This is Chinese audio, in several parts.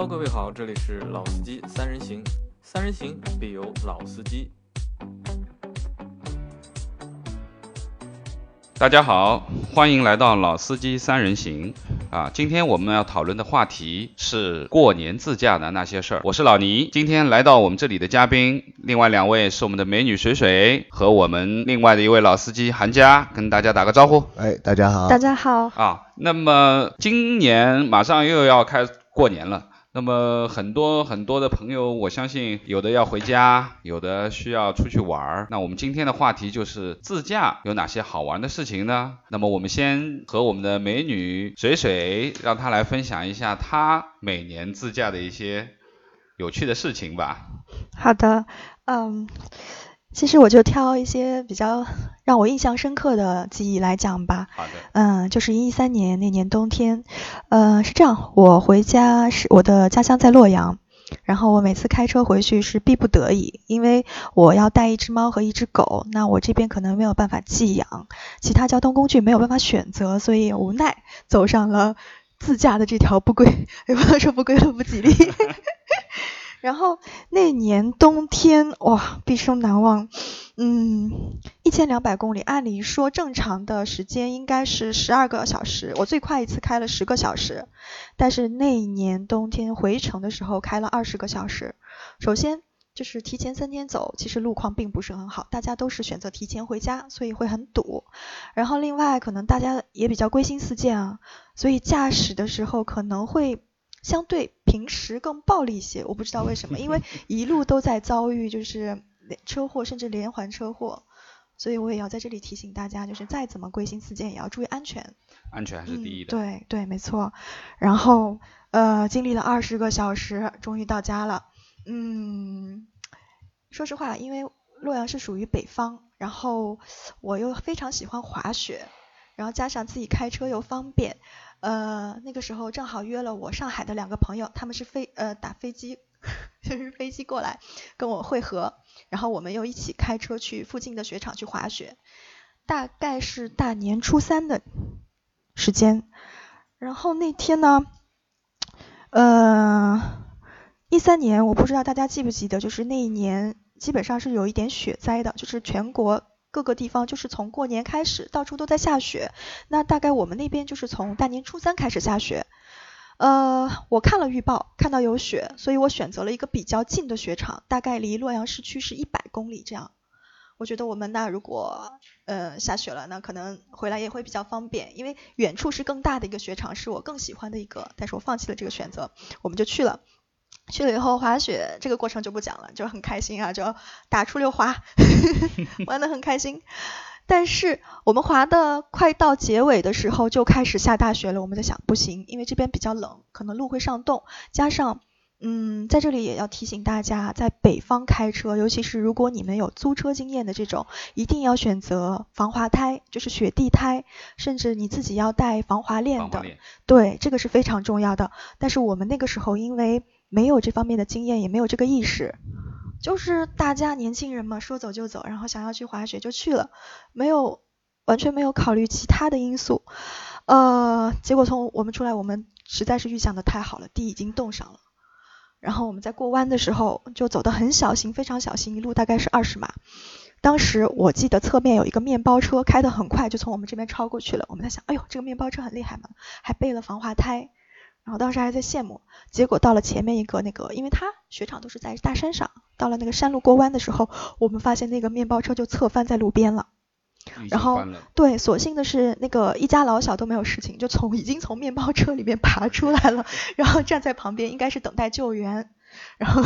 Hello，各位好，这里是老司机三人行，三人行必有老司机。大家好，欢迎来到老司机三人行啊！今天我们要讨论的话题是过年自驾的那些事儿。我是老倪，今天来到我们这里的嘉宾，另外两位是我们的美女水水和我们另外的一位老司机韩佳，跟大家打个招呼。哎，大家好。大家好。啊，那么今年马上又要开过年了。那么很多很多的朋友，我相信有的要回家，有的需要出去玩儿。那我们今天的话题就是自驾有哪些好玩的事情呢？那么我们先和我们的美女水水，让她来分享一下她每年自驾的一些有趣的事情吧。好的，嗯。其实我就挑一些比较 让我印象深刻的记忆来讲吧。好的。嗯，就是一三年那年冬天，呃，是这样，我回家是我的家乡在洛阳，然后我每次开车回去是必不得已，因为我要带一只猫和一只狗，那我这边可能没有办法寄养，其他交通工具没有办法选择，所以无奈走上了自驾的这条不归，也不能说不归路不吉利。然后那年冬天，哇，毕生难忘。嗯，一千两百公里，按理说正常的时间应该是十二个小时，我最快一次开了十个小时。但是那年冬天回程的时候开了二十个小时。首先就是提前三天走，其实路况并不是很好，大家都是选择提前回家，所以会很堵。然后另外可能大家也比较归心似箭啊，所以驾驶的时候可能会。相对平时更暴力一些，我不知道为什么，因为 一路都在遭遇就是车祸，甚至连环车祸，所以我也要在这里提醒大家，就是再怎么归心似箭，也要注意安全。安全还是第一的。对对，没错。然后呃，经历了二十个小时，终于到家了。嗯，说实话，因为洛阳是属于北方，然后我又非常喜欢滑雪，然后加上自己开车又方便。呃，那个时候正好约了我上海的两个朋友，他们是飞呃打飞机，就是飞机过来跟我会合，然后我们又一起开车去附近的雪场去滑雪，大概是大年初三的时间，然后那天呢，呃，一三年我不知道大家记不记得，就是那一年基本上是有一点雪灾的，就是全国。各个地方就是从过年开始，到处都在下雪。那大概我们那边就是从大年初三开始下雪。呃，我看了预报，看到有雪，所以我选择了一个比较近的雪场，大概离洛阳市区是一百公里这样。我觉得我们那如果呃下雪了，那可能回来也会比较方便，因为远处是更大的一个雪场，是我更喜欢的一个，但是我放弃了这个选择，我们就去了。去了以后滑雪这个过程就不讲了，就很开心啊，就打出溜滑，玩的很开心。但是我们滑的快到结尾的时候就开始下大雪了，我们在想不行，因为这边比较冷，可能路会上冻，加上嗯，在这里也要提醒大家，在北方开车，尤其是如果你们有租车经验的这种，一定要选择防滑胎，就是雪地胎，甚至你自己要带防滑链的，对，这个是非常重要的。但是我们那个时候因为没有这方面的经验，也没有这个意识，就是大家年轻人嘛，说走就走，然后想要去滑雪就去了，没有完全没有考虑其他的因素，呃，结果从我们出来，我们实在是预想的太好了，地已经冻上了，然后我们在过弯的时候就走得很小心，非常小心，一路大概是二十码，当时我记得侧面有一个面包车开得很快，就从我们这边超过去了，我们在想，哎呦，这个面包车很厉害嘛，还备了防滑胎。然后当时还在羡慕，结果到了前面一个那个，因为他雪场都是在大山上，到了那个山路过弯的时候，我们发现那个面包车就侧翻在路边了。然后对，所幸的是那个一家老小都没有事情，就从已经从面包车里面爬出来了，然后站在旁边，应该是等待救援。然后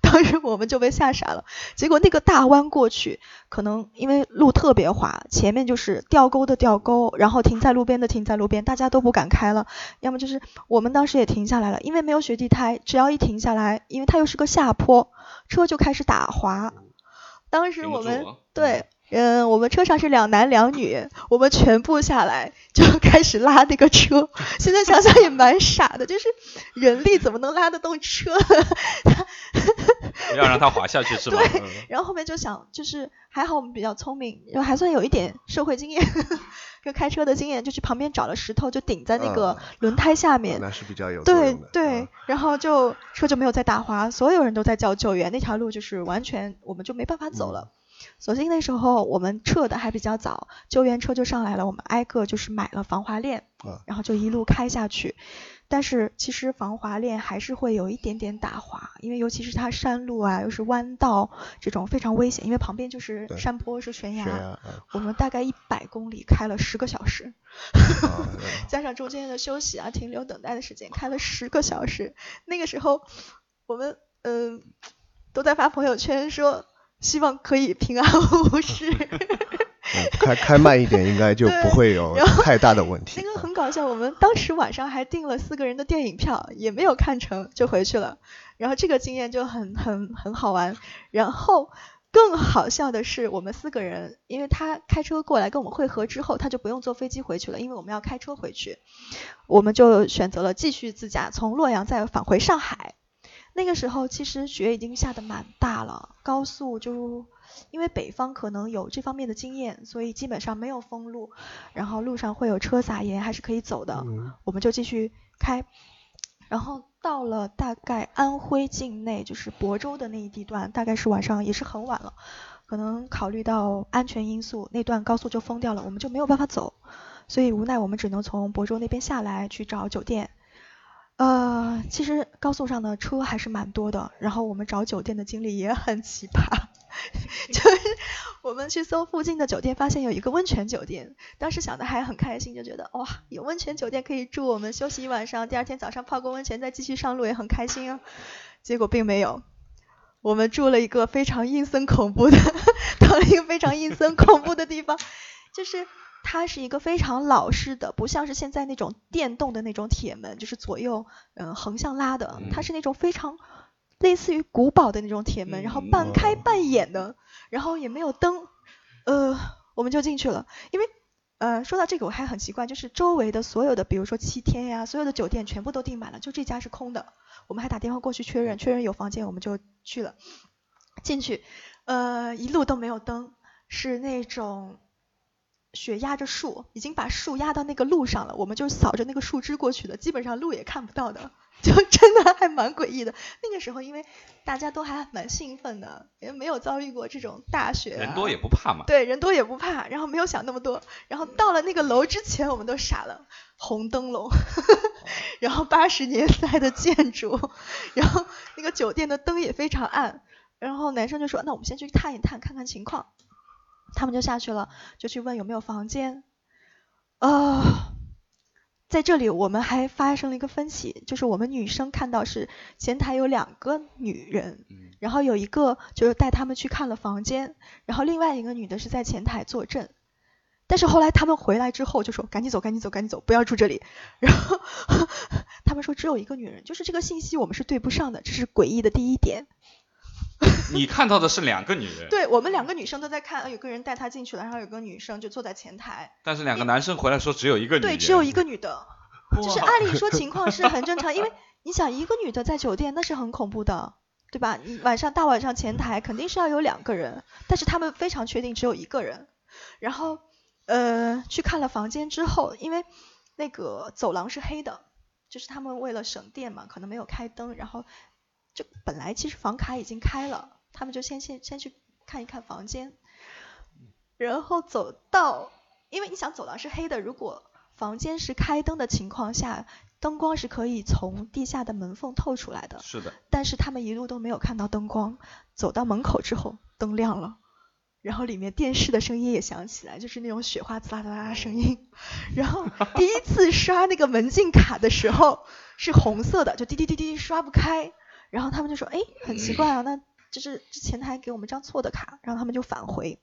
当时我们就被吓傻了，结果那个大弯过去，可能因为路特别滑，前面就是掉沟的掉沟，然后停在路边的停在路边，大家都不敢开了。要么就是我们当时也停下来了，因为没有雪地胎，只要一停下来，因为它又是个下坡，车就开始打滑。当时我们对。嗯，我们车上是两男两女，我们全部下来就开始拉那个车。现在想想也蛮傻的，就是人力怎么能拉得动车？不要让它滑下去是 吧？对，然后后面就想，就是还好我们比较聪明，然后还算有一点社会经验，跟开车的经验，就去旁边找了石头，就顶在那个轮胎下面。那是比较有对对，然后就车就没有再打滑，所有人都在叫救援，那条路就是完全我们就没办法走了。所幸那时候我们撤的还比较早，救援车就上来了，我们挨个就是买了防滑链，然后就一路开下去。但是其实防滑链还是会有一点点打滑，因为尤其是它山路啊，又是弯道这种非常危险，因为旁边就是山坡是悬崖。我们大概一百公里开了十个小时，加上中间的休息啊、停留、等待的时间，开了十个小时。那个时候我们嗯都在发朋友圈说。希望可以平安无事。开开慢一点，应该就不会有太大的问题。那个很搞笑，我们当时晚上还订了四个人的电影票，也没有看成就回去了。然后这个经验就很很很好玩。然后更好笑的是，我们四个人，因为他开车过来跟我们会合之后，他就不用坐飞机回去了，因为我们要开车回去。我们就选择了继续自驾，从洛阳再返回上海。那个时候其实雪已经下的蛮大了，高速就因为北方可能有这方面的经验，所以基本上没有封路，然后路上会有车撒盐，还是可以走的。我们就继续开，然后到了大概安徽境内，就是亳州的那一地段，大概是晚上也是很晚了，可能考虑到安全因素，那段高速就封掉了，我们就没有办法走，所以无奈我们只能从亳州那边下来去找酒店。呃，其实高速上的车还是蛮多的，然后我们找酒店的经历也很奇葩，就是我们去搜附近的酒店，发现有一个温泉酒店，当时想的还很开心，就觉得哇，有温泉酒店可以住，我们休息一晚上，第二天早上泡个温泉再继续上路也很开心啊。结果并没有，我们住了一个非常阴森恐怖的，到了一个非常阴森恐怖的地方，就是。它是一个非常老式的，不像是现在那种电动的那种铁门，就是左右嗯横向拉的，它是那种非常类似于古堡的那种铁门，然后半开半掩的，然后也没有灯，呃，我们就进去了。因为呃说到这个我还很奇怪，就是周围的所有的，比如说七天呀，所有的酒店全部都订满了，就这家是空的。我们还打电话过去确认，确认有房间，我们就去了。进去，呃，一路都没有灯，是那种。雪压着树，已经把树压到那个路上了，我们就扫着那个树枝过去的，基本上路也看不到的，就真的还蛮诡异的。那个时候因为大家都还蛮兴奋的，也没有遭遇过这种大雪，人多也不怕嘛。对，人多也不怕，然后没有想那么多，然后到了那个楼之前，我们都傻了，红灯笼，然后八十年代的建筑，然后那个酒店的灯也非常暗，然后男生就说，那我们先去探一探，看看情况。他们就下去了，就去问有没有房间。呃，在这里我们还发生了一个分歧，就是我们女生看到是前台有两个女人，然后有一个就是带他们去看了房间，然后另外一个女的是在前台坐镇。但是后来他们回来之后就说赶紧走，赶紧走，赶紧走，不要住这里。然后 他们说只有一个女人，就是这个信息我们是对不上的，这是诡异的第一点。你看到的是两个女人，对我们两个女生都在看，有个人带她进去了，然后有个女生就坐在前台。但是两个男生回来说只有一个女对，只有一个女的，就是按理说情况是很正常，因为你想一个女的在酒店那是很恐怖的，对吧？你晚上大晚上前台肯定是要有两个人，但是他们非常确定只有一个人。然后呃去看了房间之后，因为那个走廊是黑的，就是他们为了省电嘛，可能没有开灯，然后。就本来其实房卡已经开了，他们就先先先去看一看房间，然后走到，因为你想走廊是黑的，如果房间是开灯的情况下，灯光是可以从地下的门缝透出来的。是的。但是他们一路都没有看到灯光，走到门口之后灯亮了，然后里面电视的声音也响起来，就是那种雪花滋啦滋啦声音。然后第一次刷那个门禁卡的时候是红色的，就滴滴滴滴刷不开。然后他们就说，哎，很奇怪啊，那就是前台给我们张错的卡，然后他们就返回，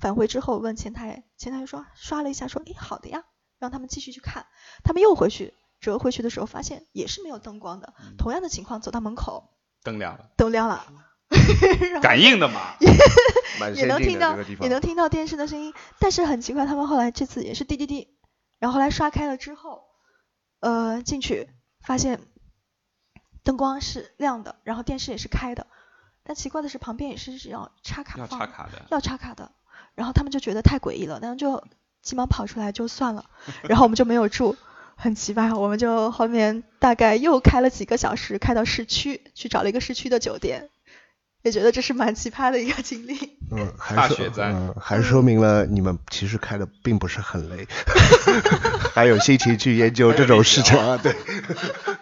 返回之后问前台，前台就说刷了一下，说，哎，好的呀，让他们继续去看，他们又回去折回去的时候，发现也是没有灯光的，同样的情况，走到门口，灯亮了，灯亮了，感应的嘛，也能听到，也能听到电视的声音，但是很奇怪，他们后来这次也是滴滴滴，然后后来刷开了之后，呃，进去发现。灯光是亮的，然后电视也是开的，但奇怪的是旁边也是要插卡要放插卡的。要插卡的，然后他们就觉得太诡异了，然后就急忙跑出来就算了，然后我们就没有住，很奇葩，我们就后面大概又开了几个小时，开到市区去找了一个市区的酒店，也觉得这是蛮奇葩的一个经历。嗯，还是大雪灾嗯，还说明了你们其实开的并不是很累，还有心情去研究这种事情啊，对。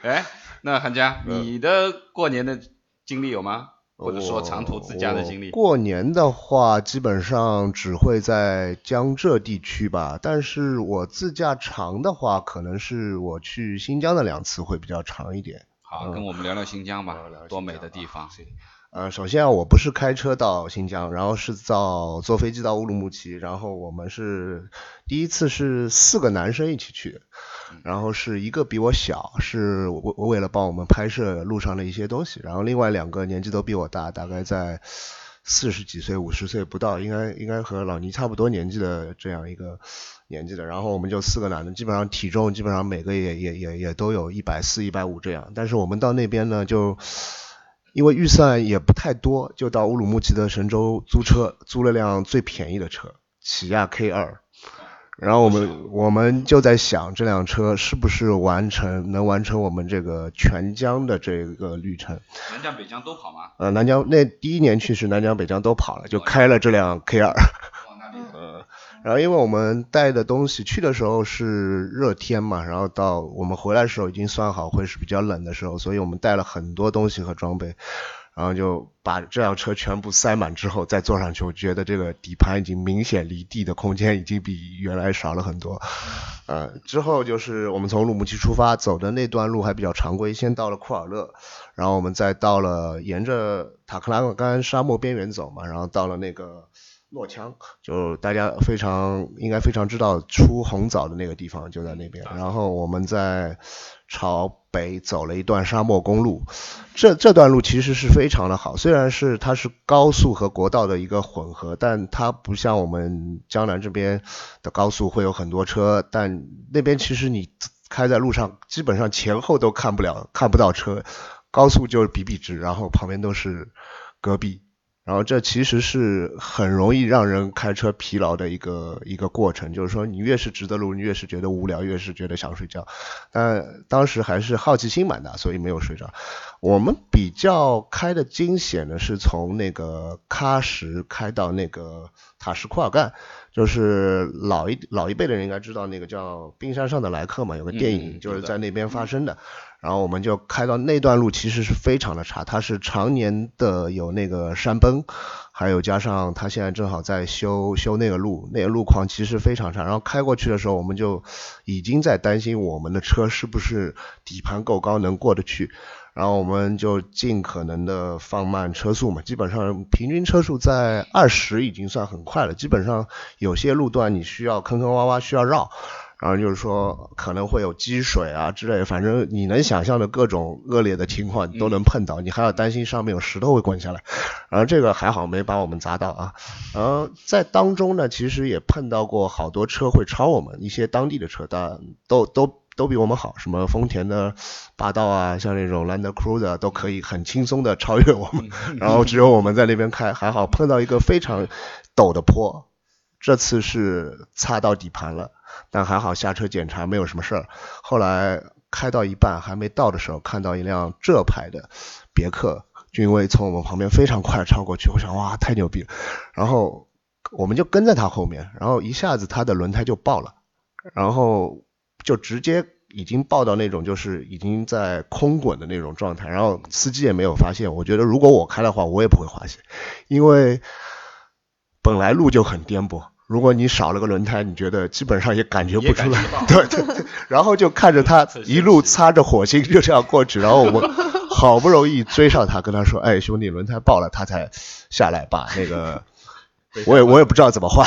哎，那韩佳，嗯你的过年的经历有吗？或者说长途自驾的经历？过年的话，基本上只会在江浙地区吧，但是我自驾长的话，可能是我去新疆的两次会比较长一点。好，跟我们聊聊新疆吧多美的地方。呃，首先啊，我不是开车到新疆，然后是到坐飞机到乌鲁木齐，然后我们是第一次是四个男生一起去，然后是一个比我小，是我我为了帮我们拍摄路上的一些东西，然后另外两个年纪都比我大，大概在四十几岁、五十岁不到，应该应该和老倪差不多年纪的这样一个年纪的，然后我们就四个男的，基本上体重基本上每个也也也也都有一百四、一百五这样，但是我们到那边呢就。因为预算也不太多，就到乌鲁木齐的神州租车，租了辆最便宜的车，起亚 K 二。然后我们我们就在想，这辆车是不是完成能完成我们这个全疆的这个旅程？南疆北疆都跑吗？呃，南疆那第一年去是南疆北疆都跑了，就开了这辆 K 二。然后因为我们带的东西去的时候是热天嘛，然后到我们回来的时候已经算好会是比较冷的时候，所以我们带了很多东西和装备，然后就把这辆车全部塞满之后再坐上去，我觉得这个底盘已经明显离地的空间已经比原来少了很多。呃，之后就是我们从乌鲁木齐出发，走的那段路还比较常规，先到了库尔勒，然后我们再到了沿着塔克拉干沙漠边缘走嘛，然后到了那个诺羌，就大家非常应该非常知道出红枣的那个地方就在那边，然后我们在朝北走了一段沙漠公路，这这段路其实是非常的好，虽然是它是高速和国道的一个混合，但它不像我们江南这边的高速会有很多车，但那边其实你开在路上基本上前后都看不了看不到车，高速就是笔笔直，然后旁边都是戈壁。然后这其实是很容易让人开车疲劳的一个一个过程，就是说你越是直的路，你越是觉得无聊，越是觉得想睡觉。但当时还是好奇心蛮大，所以没有睡着。我们比较开的惊险的是从那个喀什开到那个塔什库尔干，就是老一老一辈的人应该知道那个叫《冰山上的来客》嘛，有个电嗯影就是在那边发生的。然后我们就开到那段路，其实是非常的差，它是常年的有那个山崩，还有加上它现在正好在修修那个路，那个路况其实非常差。然后开过去的时候，我们就已经在担心我们的车是不是底盘够高能过得去。然后我们就尽可能的放慢车速嘛，基本上平均车速在二十已经算很快了。基本上有些路段你需要坑坑洼洼，需要绕。然后就是说可能会有积水啊之类的，反正你能想象的各种恶劣的情况你都能碰到，你还要担心上面有石头会滚下来。然后这个还好没把我们砸到啊。然后在当中呢，其实也碰到过好多车会超我们，一些当地的车，但都都都比我们好，什么丰田的霸道啊，像那种 Land Cruiser 都可以很轻松的超越我们。然后只有我们在那边开，还好碰到一个非常陡的坡，这次是擦到底盘了。但还好下车检查没有什么事儿。后来开到一半还没到的时候，看到一辆浙牌的别克君威从我们旁边非常快超过去，我想哇太牛逼了，然后我们就跟在他后面，然后一下子他的轮胎就爆了，然后就直接已经爆到那种就是已经在空滚的那种状态，然后司机也没有发现。我觉得如果我开的话，我也不会滑行，因为本来路就很颠簸。如果你少了个轮胎，你觉得基本上也感觉不出来，对对对。然后就看着他一路擦着火星就这样过去，然后我们好不容易追上他，跟他说：“哎，兄弟，轮胎爆了。”他才下来把那个，我也我也不知道怎么换，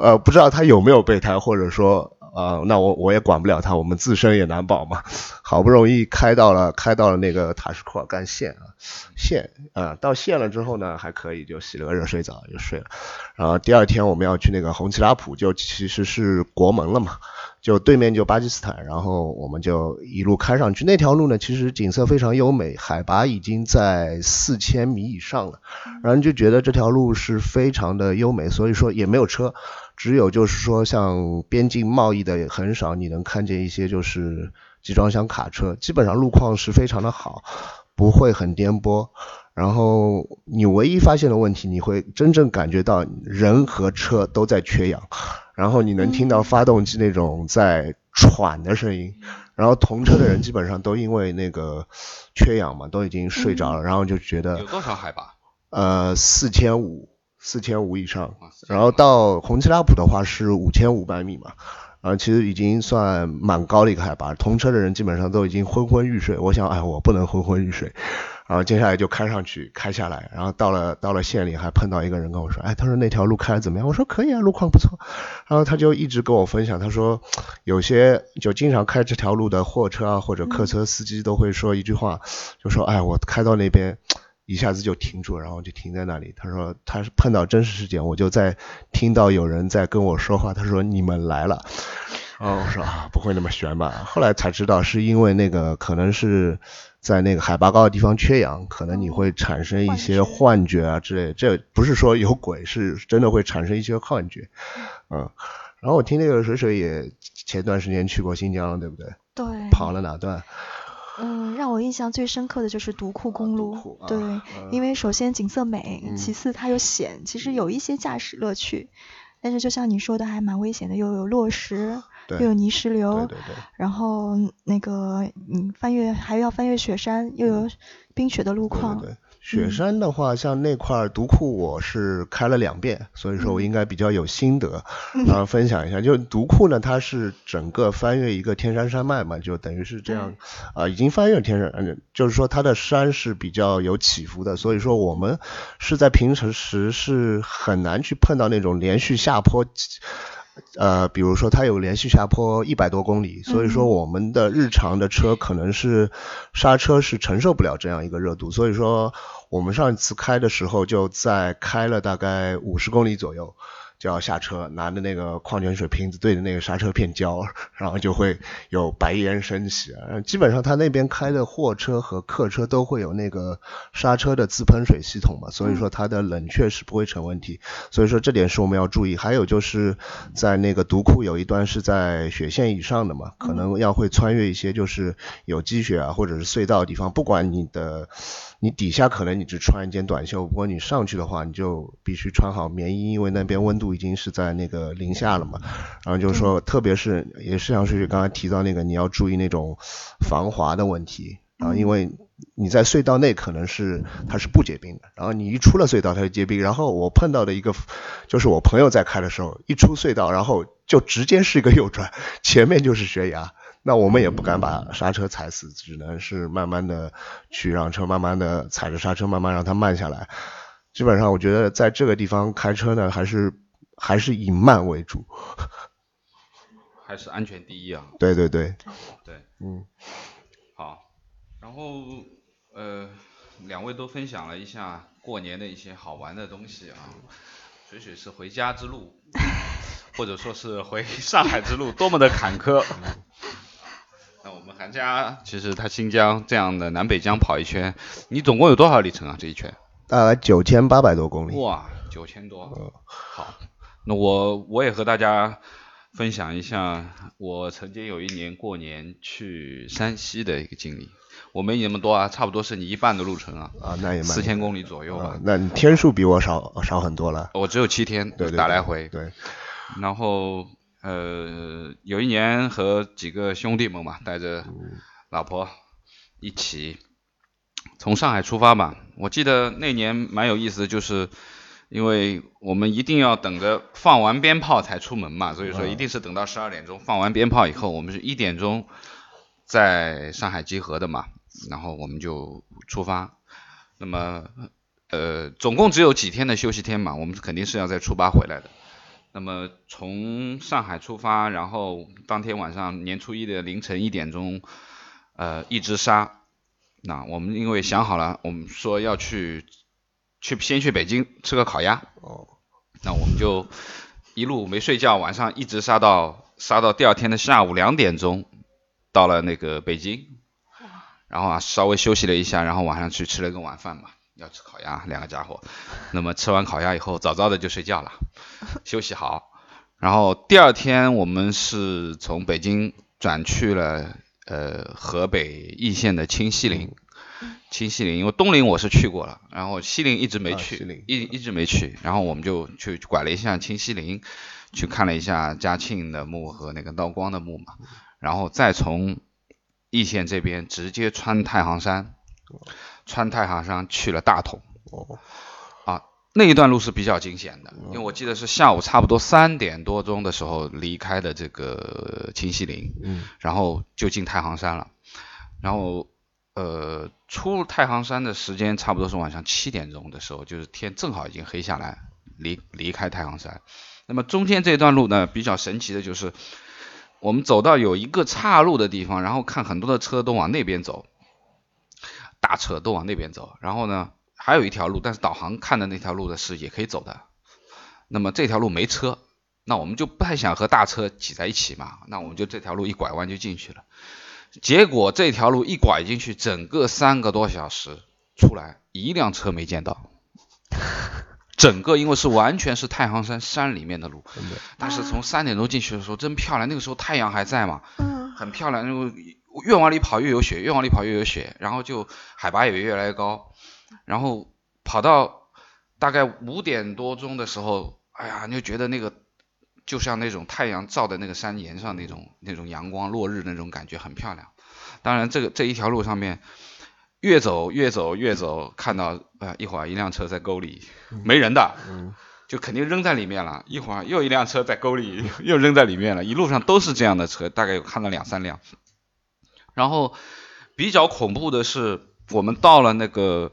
呃，不知道他有没有备胎，或者说啊，那我我也管不了他，我们自身也难保嘛。好不容易开到了，开到了那个塔什库尔干县啊，县啊，到县了之后呢，还可以就洗了个热水澡就睡了。然后第二天我们要去那个红旗拉普，就其实是国门了嘛，就对面就巴基斯坦，然后我们就一路开上去。那条路呢，其实景色非常优美，海拔已经在四千米以上了，然后就觉得这条路是非常的优美，所以说也没有车。只有就是说，像边境贸易的也很少，你能看见一些就是集装箱卡车，基本上路况是非常的好，不会很颠簸。然后你唯一发现的问题，你会真正感觉到人和车都在缺氧，然后你能听到发动机那种在喘的声音，然后同车的人基本上都因为那个缺氧嘛，都已经睡着了，然后就觉得有多少海拔？呃，四千五。四千五以上，然后到红旗拉普的话是五千五百米嘛，啊，其实已经算蛮高的一个海拔，同车的人基本上都已经昏昏欲睡。我想，哎，我不能昏昏欲睡，然后接下来就开上去，开下来，然后到了到了县里，还碰到一个人跟我说，哎，他说那条路开的怎么样？我说可以啊，路况不错。然后他就一直跟我分享，他说有些就经常开这条路的货车啊或者客车司机都会说一句话，就说，哎，我开到那边。一下子就停住，然后就停在那里。他说他是碰到真实事件，我就在听到有人在跟我说话。他说你们来了。哦，我说啊，不会那么悬吧？后来才知道是因为那个可能是在那个海拔高的地方缺氧，可能你会产生一些幻觉啊之类。这不是说有鬼，是真的会产生一些幻觉。嗯，然后我听那个水水也前段时间去过新疆，对不对？对。跑了哪段？嗯，让我印象最深刻的就是独库公路，对，因为首先景色美，其次它又险，其实有一些驾驶乐趣，但是就像你说的，还蛮危险的，又有落石，又有泥石流，然后那个嗯翻越还要翻越雪山，又有冰雪的路况。雪山的话，像那块独库，我是开了两遍，所以说我应该比较有心得，然后分享一下。就独库呢，它是整个翻越一个天山山脉嘛，就等于是这样，啊，已经翻越天山，嗯，就是说它的山是比较有起伏的，所以说我们是在平时是很难去碰到那种连续下坡。呃，比如说它有连续下坡一百多公里，所以说我们的日常的车可能是刹车是承受不了这样一个热度，所以说我们上一次开的时候就在开了大概五十公里左右。就要下车，拿着那个矿泉水瓶子对着那个刹车片浇，然后就会有白烟升起。基本上他那边开的货车和客车都会有那个刹车的自喷水系统嘛，所以说它的冷却是不会成问题。所以说这点是我们要注意。还有就是在那个独库有一段是在雪线以上的嘛，可能要会穿越一些就是有积雪啊或者是隧道的地方，不管你的。你底下可能你只穿一件短袖，不过你上去的话，你就必须穿好棉衣，因为那边温度已经是在那个零下了嘛。然后就是说，特别是也是像水水刚才提到那个，你要注意那种防滑的问题啊，因为你在隧道内可能是它是不结冰的，然后你一出了隧道它就结冰。然后我碰到的一个就是我朋友在开的时候，一出隧道，然后就直接是一个右转，前面就是悬崖。那我们也不敢把刹车踩死，只能是慢慢的去让车慢慢的踩着刹车，慢慢让它慢下来。基本上我觉得在这个地方开车呢，还是还是以慢为主，还是安全第一啊。对对对。对。嗯。好，然后呃，两位都分享了一下过年的一些好玩的东西啊。水水是回家之路，或者说是回上海之路，多么的坎坷。那我们韩家其实他新疆这样的南北疆跑一圈，你总共有多少里程啊？这一圈？大概九千八百多公里。哇，九千多。好，那我我也和大家分享一下我曾经有一年过年去山西的一个经历。我没你那么多啊，差不多是你一半的路程啊。啊，那也四千公里左右吧。那你天数比我少少很多了。我只有七天，对打来回。对。然后。呃，有一年和几个兄弟们嘛，带着老婆一起从上海出发嘛。我记得那年蛮有意思的，就是因为我们一定要等着放完鞭炮才出门嘛，所以说一定是等到十二点钟放完鞭炮以后，我们是一点钟在上海集合的嘛，然后我们就出发。那么呃，总共只有几天的休息天嘛，我们肯定是要在初八回来的。那么从上海出发，然后当天晚上年初一的凌晨一点钟，呃，一直杀。那我们因为想好了，我们说要去去先去北京吃个烤鸭。哦。那我们就一路没睡觉，晚上一直杀到杀到第二天的下午两点钟，到了那个北京。然后啊，稍微休息了一下，然后晚上去吃了个晚饭嘛，要吃烤鸭，两个家伙。那么吃完烤鸭以后，早早的就睡觉了，休息好。然后第二天我们是从北京转去了呃河北易县的清西陵。清西陵，因为东陵我是去过了，然后西陵一直没去，一一直没去。然后我们就去拐了一下清西陵，去看了一下嘉庆的墓和那个道光的墓嘛，然后再从。易县这边直接穿太行山，穿太行山去了大同。哦，啊，那一段路是比较惊险的，因为我记得是下午差不多三点多钟的时候离开的这个清西陵，嗯，然后就进太行山了。然后，呃，出太行山的时间差不多是晚上七点钟的时候，就是天正好已经黑下来，离离开太行山。那么中间这段路呢，比较神奇的就是。我们走到有一个岔路的地方，然后看很多的车都往那边走，大车都往那边走。然后呢，还有一条路，但是导航看的那条路的是也可以走的。那么这条路没车，那我们就不太想和大车挤在一起嘛，那我们就这条路一拐弯就进去了。结果这条路一拐进去，整个三个多小时出来一辆车没见到。整个因为是完全是太行山山里面的路，但是从三点钟进去的时候真漂亮，那个时候太阳还在嘛，嗯，很漂亮。因为越往里跑越有雪，越往里跑越有雪，然后就海拔也越来越高，然后跑到大概五点多钟的时候，哎呀，你就觉得那个就像那种太阳照在那个山岩上那种那种阳光落日那种感觉很漂亮。当然这个这一条路上面。越走越走越走，看到呃一会儿一辆车在沟里，没人的，就肯定扔在里面了。一会儿又一辆车在沟里，又扔在里面了。一路上都是这样的车，大概有看到两三辆。然后比较恐怖的是，我们到了那个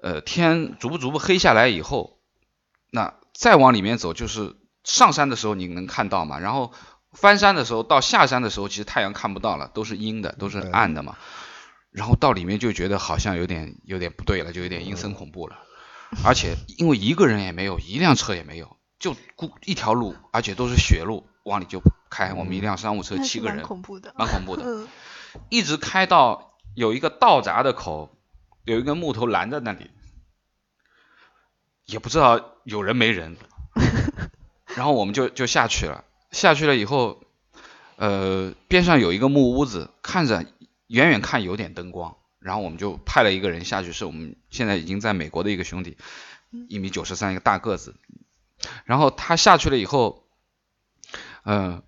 呃天逐步逐步黑下来以后，那再往里面走，就是上山的时候你能看到嘛，然后翻山的时候到下山的时候，其实太阳看不到了，都是阴的，都是暗的嘛。然后到里面就觉得好像有点有点不对了，就有点阴森恐怖了。而且因为一个人也没有，一辆车也没有，就孤一条路，而且都是雪路，往里就开。我们一辆商务车七个人，蛮恐怖的，蛮恐怖的。一直开到有一个道闸的口，有一根木头拦在那里，也不知道有人没人。然后我们就就下去了，下去了以后，呃，边上有一个木屋子，看着。远远看有点灯光，然后我们就派了一个人下去，是我们现在已经在美国的一个兄弟，一米九十三，一个大个子。然后他下去了以后，嗯，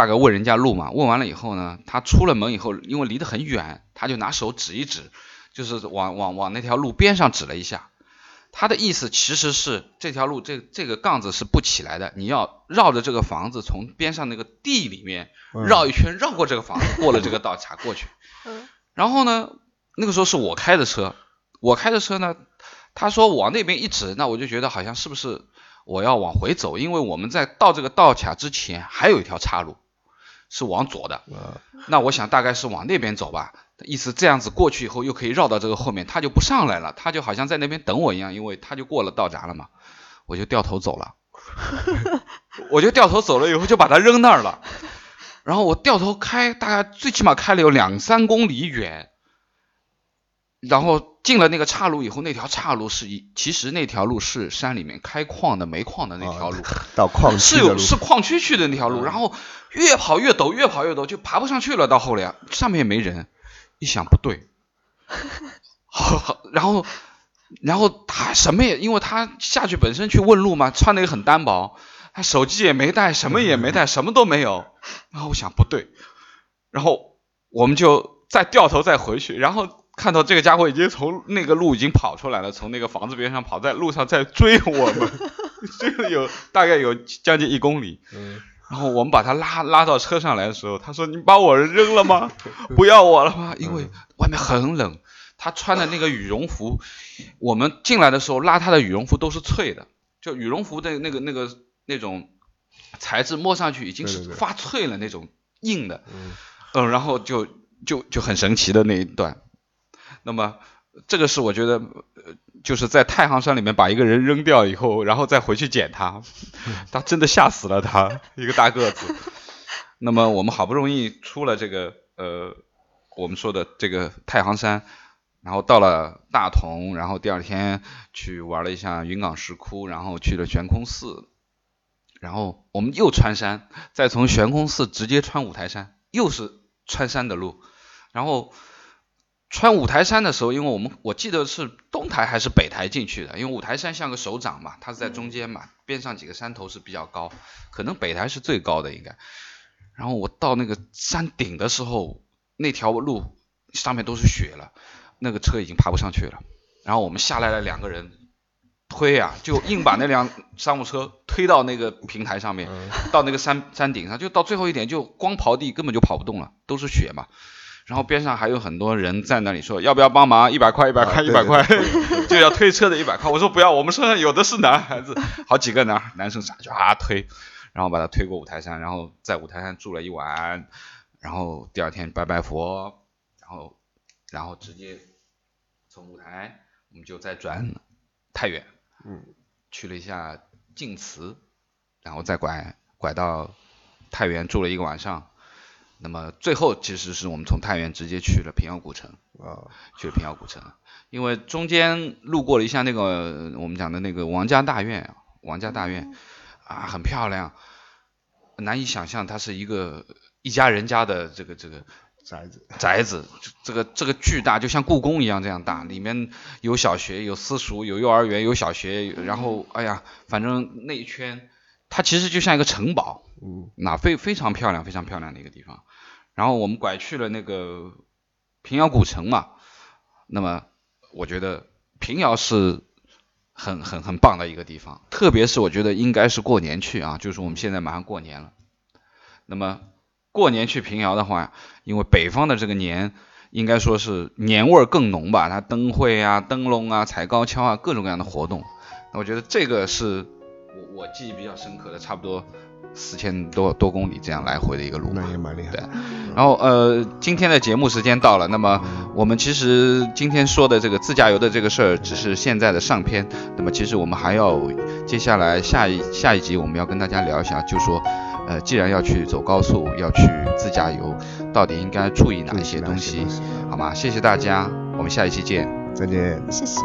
大概问人家路嘛，问完了以后呢，他出了门以后，因为离得很远，他就拿手指一指，就是往往往那条路边上指了一下。他的意思其实是这条路这这个杠子是不起来的，你要绕着这个房子从边上那个地里面绕一圈，绕过这个房子，过了这个道卡过去。然后呢，那个时候是我开的车，我开的车呢，他说往那边一指，那我就觉得好像是不是我要往回走，因为我们在到这个道卡之前还有一条岔路是往左的，那我想大概是往那边走吧。意思这样子过去以后又可以绕到这个后面，他就不上来了，他就好像在那边等我一样，因为他就过了道闸了嘛，我就掉头走了，我就掉头走了以后就把他扔那儿了，然后我掉头开，大概最起码开了有两三公里远，然后进了那个岔路以后，那条岔路是一，其实那条路是山里面开矿的煤矿的那条路，到矿是有是矿区去的那条路，然后越跑越陡，越跑越陡，就爬不上去了，到后来上面也没人。一想不对，好，好，然后，然后他什么也，因为他下去本身去问路嘛，穿的也很单薄，他手机也没带，什么也没带，什么都没有。然后我想不对，然后我们就再掉头再回去，然后看到这个家伙已经从那个路已经跑出来了，从那个房子边上跑，在路上在追我们，追了有大概有将近一公里。然后我们把他拉拉到车上来的时候，他说：“你把我扔了吗？不要我了吗？因为外面很冷。他穿的那个羽绒服，我们进来的时候拉他的羽绒服都是脆的，就羽绒服的那个那个那种材质，摸上去已经是发脆了那种硬的，嗯嗯，然后就就就很神奇的那一段。那么这个是我觉得，呃，就是在太行山里面把一个人扔掉以后，然后再回去捡他，他真的吓死了他，一个大个子。那么我们好不容易出了这个呃，我们说的这个太行山，然后到了大同，然后第二天去玩了一下云冈石窟，然后去了悬空寺，然后我们又穿山，再从悬空寺直接穿五台山，又是穿山的路，然后穿五台山的时候，因为我们我记得是东台还是北台进去的，因为五台山像个手掌嘛，它是在中间嘛，边上几个山头是比较高，可能北台是最高的应该。然后我到那个山顶的时候，那条路上面都是雪了，那个车已经爬不上去了。然后我们下来了两个人，推啊，就硬把那辆商务车推到那个平台上面，到那个山山顶上，就到最后一点就光刨地根本就跑不动了，都是雪嘛。然后边上还有很多人在那里说要不要帮忙，一百块一百块一百块，就要推车的一百块。我说不要，我们车上有的是男孩子，好几个男男生上去啊推，然后把他推过五台山，然后在五台山住了一晚，然后第二天拜拜佛，然后然后直接从五台我们就再转太原，嗯，去了一下晋祠，然后再拐拐到太原住了一个晚上。那么最后其实是我们从太原直接去了平遥古城，啊，去了平遥古城，因为中间路过了一下那个我们讲的那个王家大院，王家大院啊很漂亮，难以想象它是一个一家人家的这个这个宅子，宅子，这个这个巨大，就像故宫一样这样大，里面有小学，有私塾，有幼儿园，有小学，然后哎呀，反正那一圈，它其实就像一个城堡，嗯。那非非常漂亮，非常漂亮的一个地方。然后我们拐去了那个平遥古城嘛，那么我觉得平遥是很很很棒的一个地方，特别是我觉得应该是过年去啊，就是我们现在马上过年了，那么过年去平遥的话，因为北方的这个年应该说是年味儿更浓吧，它灯会啊、灯笼啊、踩高跷啊，各种各样的活动，那我觉得这个是我我记忆比较深刻的，差不多四千多多公里这样来回的一个路嘛那。也蛮厉害对。然后呃，今天的节目时间到了，那么嗯我们其实今天说的这个自驾游的这个事儿，只是现在的上篇。那么其实我们还要接下来下一下一集我们要跟大家聊一下，就说呃，既然要去走高速，要去自驾游，到底应该注意哪一些东西，好吗？谢谢大家，我们下一期见。再见。谢谢。